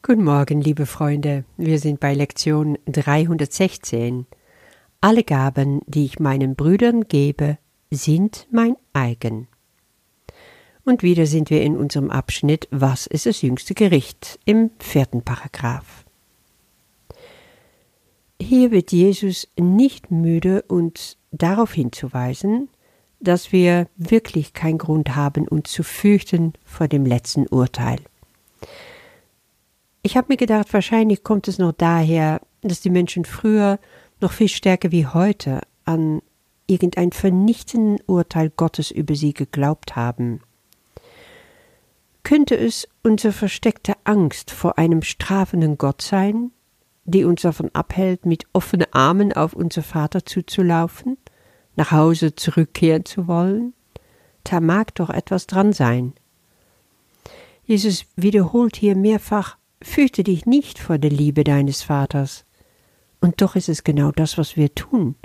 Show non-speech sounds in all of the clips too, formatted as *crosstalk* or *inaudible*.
Guten Morgen, liebe Freunde. Wir sind bei Lektion 316. Alle Gaben, die ich meinen Brüdern gebe, sind mein eigen. Und wieder sind wir in unserem Abschnitt Was ist das jüngste Gericht im vierten Paragraph. Hier wird Jesus nicht müde, uns darauf hinzuweisen, dass wir wirklich keinen Grund haben, uns zu fürchten vor dem letzten Urteil. Ich habe mir gedacht, wahrscheinlich kommt es noch daher, dass die Menschen früher noch viel stärker wie heute an irgendein vernichtenden Urteil Gottes über sie geglaubt haben. Könnte es unsere versteckte Angst vor einem strafenden Gott sein, die uns davon abhält, mit offenen Armen auf unser Vater zuzulaufen, nach Hause zurückkehren zu wollen? Da mag doch etwas dran sein. Jesus wiederholt hier mehrfach Fürchte dich nicht vor der Liebe deines Vaters. Und doch ist es genau das, was wir tun.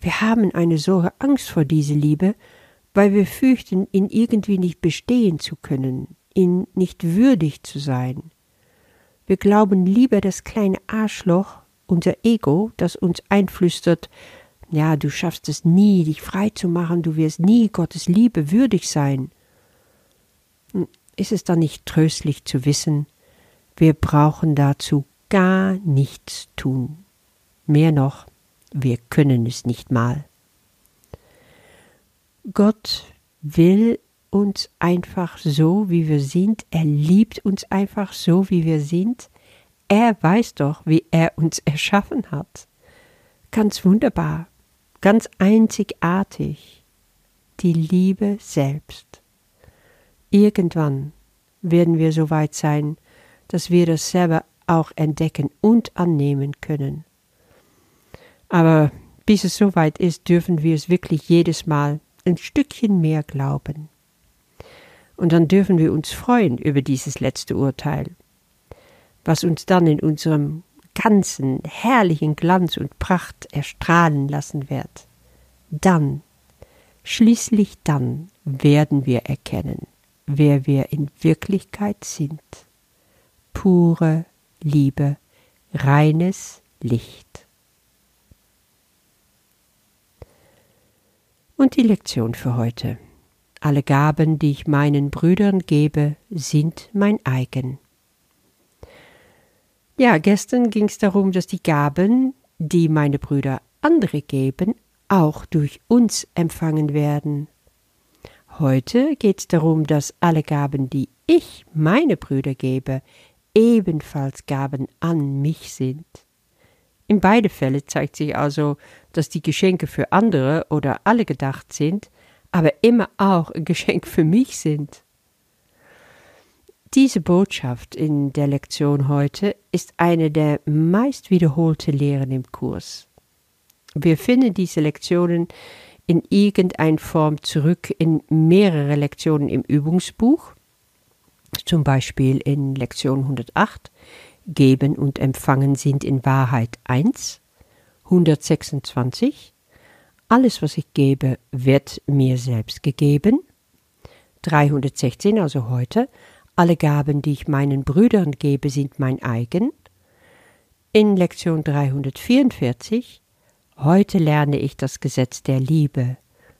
Wir haben eine solche Angst vor dieser Liebe, weil wir fürchten, ihn irgendwie nicht bestehen zu können, ihn nicht würdig zu sein. Wir glauben lieber das kleine Arschloch, unser Ego, das uns einflüstert, ja, du schaffst es nie, dich frei zu machen, du wirst nie Gottes Liebe würdig sein. Hm, ist es dann nicht tröstlich zu wissen, wir brauchen dazu gar nichts tun. Mehr noch, wir können es nicht mal. Gott will uns einfach so, wie wir sind. Er liebt uns einfach so, wie wir sind. Er weiß doch, wie er uns *laughs* erschaffen hat. Ganz wunderbar, ganz einzigartig. Die Liebe selbst. Irgendwann werden wir so weit sein, dass wir das selber auch entdecken und annehmen können. Aber bis es soweit ist, dürfen wir es wirklich jedes Mal ein Stückchen mehr glauben. Und dann dürfen wir uns freuen über dieses letzte Urteil, was uns dann in unserem ganzen herrlichen Glanz und Pracht erstrahlen lassen wird. Dann, schließlich dann werden wir erkennen, wer wir in Wirklichkeit sind pure Liebe, reines Licht. Und die Lektion für heute. Alle Gaben, die ich meinen Brüdern gebe, sind mein eigen. Ja, gestern ging es darum, dass die Gaben, die meine Brüder andere geben, auch durch uns empfangen werden. Heute geht es darum, dass alle Gaben, die ich meine Brüder gebe, ebenfalls Gaben an mich sind. In beide Fälle zeigt sich also, dass die Geschenke für andere oder alle gedacht sind, aber immer auch ein Geschenk für mich sind. Diese Botschaft in der Lektion heute ist eine der meist wiederholte Lehren im Kurs. Wir finden diese Lektionen in irgendeiner Form zurück in mehrere Lektionen im Übungsbuch zum Beispiel in Lektion 108, Geben und Empfangen sind in Wahrheit eins, 126, alles, was ich gebe, wird mir selbst gegeben, 316, also heute, alle Gaben, die ich meinen Brüdern gebe, sind mein eigen, in Lektion 344, heute lerne ich das Gesetz der Liebe,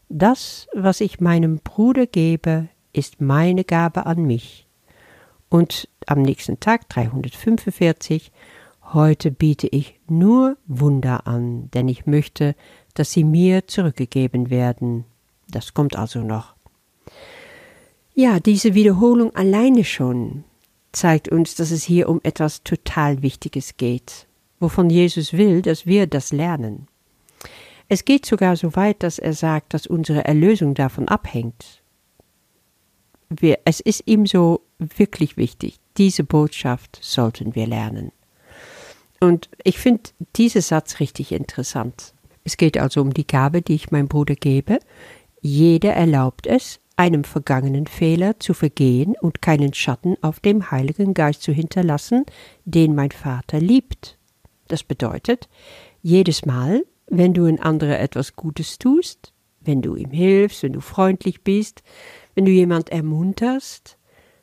das, was ich meinem Bruder gebe, ist meine Gabe an mich. Und am nächsten Tag 345 Heute biete ich nur Wunder an, denn ich möchte, dass sie mir zurückgegeben werden. Das kommt also noch. Ja, diese Wiederholung alleine schon zeigt uns, dass es hier um etwas total Wichtiges geht, wovon Jesus will, dass wir das lernen. Es geht sogar so weit, dass er sagt, dass unsere Erlösung davon abhängt wir, es ist ihm so wirklich wichtig. Diese Botschaft sollten wir lernen. Und ich finde diesen Satz richtig interessant. Es geht also um die Gabe, die ich meinem Bruder gebe. Jeder erlaubt es, einem vergangenen Fehler zu vergehen und keinen Schatten auf dem Heiligen Geist zu hinterlassen, den mein Vater liebt. Das bedeutet, jedes Mal, wenn du ein anderer etwas Gutes tust, wenn du ihm hilfst, wenn du freundlich bist, wenn du jemand ermunterst,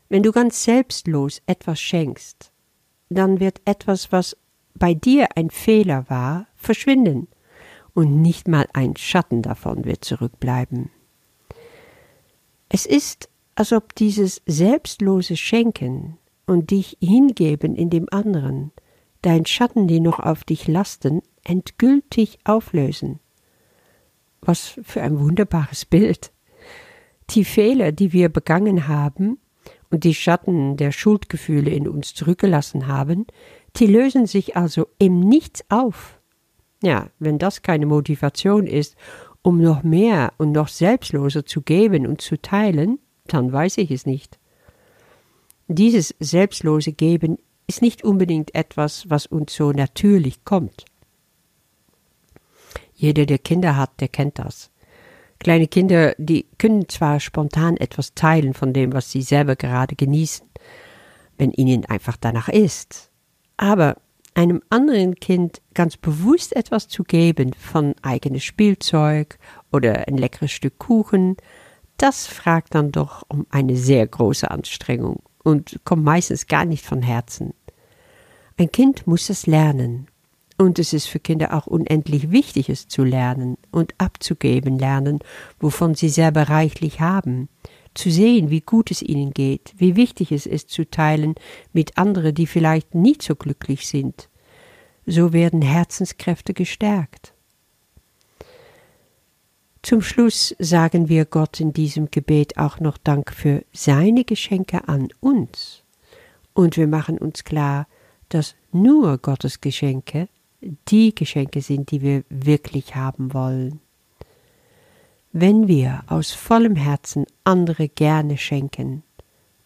wenn du ganz selbstlos etwas schenkst, dann wird etwas, was bei dir ein Fehler war, verschwinden und nicht mal ein Schatten davon wird zurückbleiben. Es ist, als ob dieses selbstlose Schenken und dich hingeben in dem anderen, dein Schatten, die noch auf dich lasten, endgültig auflösen. Was für ein wunderbares Bild. Die Fehler, die wir begangen haben und die Schatten der Schuldgefühle in uns zurückgelassen haben, die lösen sich also im Nichts auf. Ja, wenn das keine Motivation ist, um noch mehr und noch selbstloser zu geben und zu teilen, dann weiß ich es nicht. Dieses selbstlose Geben ist nicht unbedingt etwas, was uns so natürlich kommt. Jeder, der Kinder hat, der kennt das. Kleine Kinder, die können zwar spontan etwas teilen von dem, was sie selber gerade genießen, wenn ihnen einfach danach ist, aber einem anderen Kind ganz bewusst etwas zu geben von eigenes Spielzeug oder ein leckeres Stück Kuchen, das fragt dann doch um eine sehr große Anstrengung und kommt meistens gar nicht von Herzen. Ein Kind muss es lernen. Und es ist für Kinder auch unendlich wichtig, es zu lernen und abzugeben lernen, wovon sie selber reichlich haben, zu sehen, wie gut es ihnen geht, wie wichtig es ist zu teilen mit anderen, die vielleicht nicht so glücklich sind. So werden Herzenskräfte gestärkt. Zum Schluss sagen wir Gott in diesem Gebet auch noch Dank für seine Geschenke an uns. Und wir machen uns klar, dass nur Gottes Geschenke die Geschenke sind, die wir wirklich haben wollen. Wenn wir aus vollem Herzen andere gerne schenken,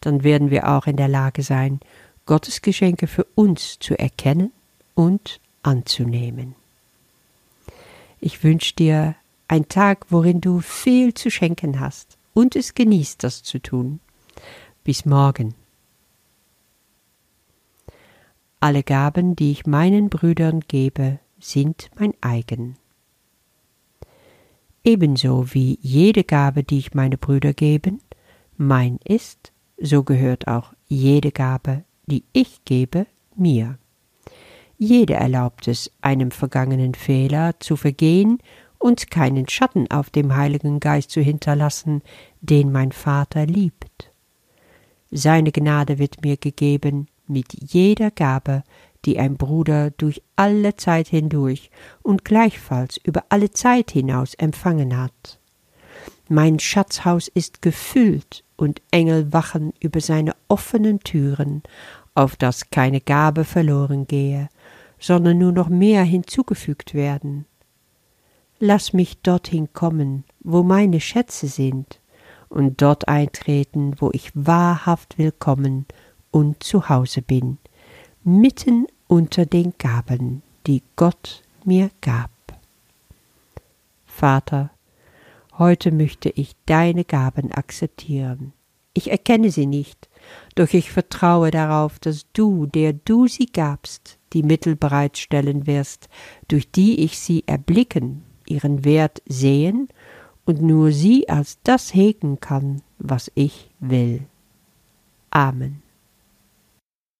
dann werden wir auch in der Lage sein, Gottes Geschenke für uns zu erkennen und anzunehmen. Ich wünsche dir einen Tag, worin du viel zu schenken hast und es genießt, das zu tun. Bis morgen. Alle Gaben, die ich meinen Brüdern gebe, sind mein eigen. Ebenso wie jede Gabe, die ich meine Brüder geben, mein ist, so gehört auch jede Gabe, die ich gebe, mir. Jede erlaubt es, einem vergangenen Fehler zu vergehen und keinen Schatten auf dem Heiligen Geist zu hinterlassen, den mein Vater liebt. Seine Gnade wird mir gegeben, mit jeder Gabe, die ein Bruder durch alle Zeit hindurch und gleichfalls über alle Zeit hinaus empfangen hat. Mein Schatzhaus ist gefüllt und Engel wachen über seine offenen Türen, auf dass keine Gabe verloren gehe, sondern nur noch mehr hinzugefügt werden. Lass mich dorthin kommen, wo meine Schätze sind, und dort eintreten, wo ich wahrhaft willkommen und zu Hause bin, mitten unter den Gaben, die Gott mir gab. Vater, heute möchte ich deine Gaben akzeptieren. Ich erkenne sie nicht, doch ich vertraue darauf, dass du, der du sie gabst, die Mittel bereitstellen wirst, durch die ich sie erblicken, ihren Wert sehen und nur sie als das hegen kann, was ich will. Amen.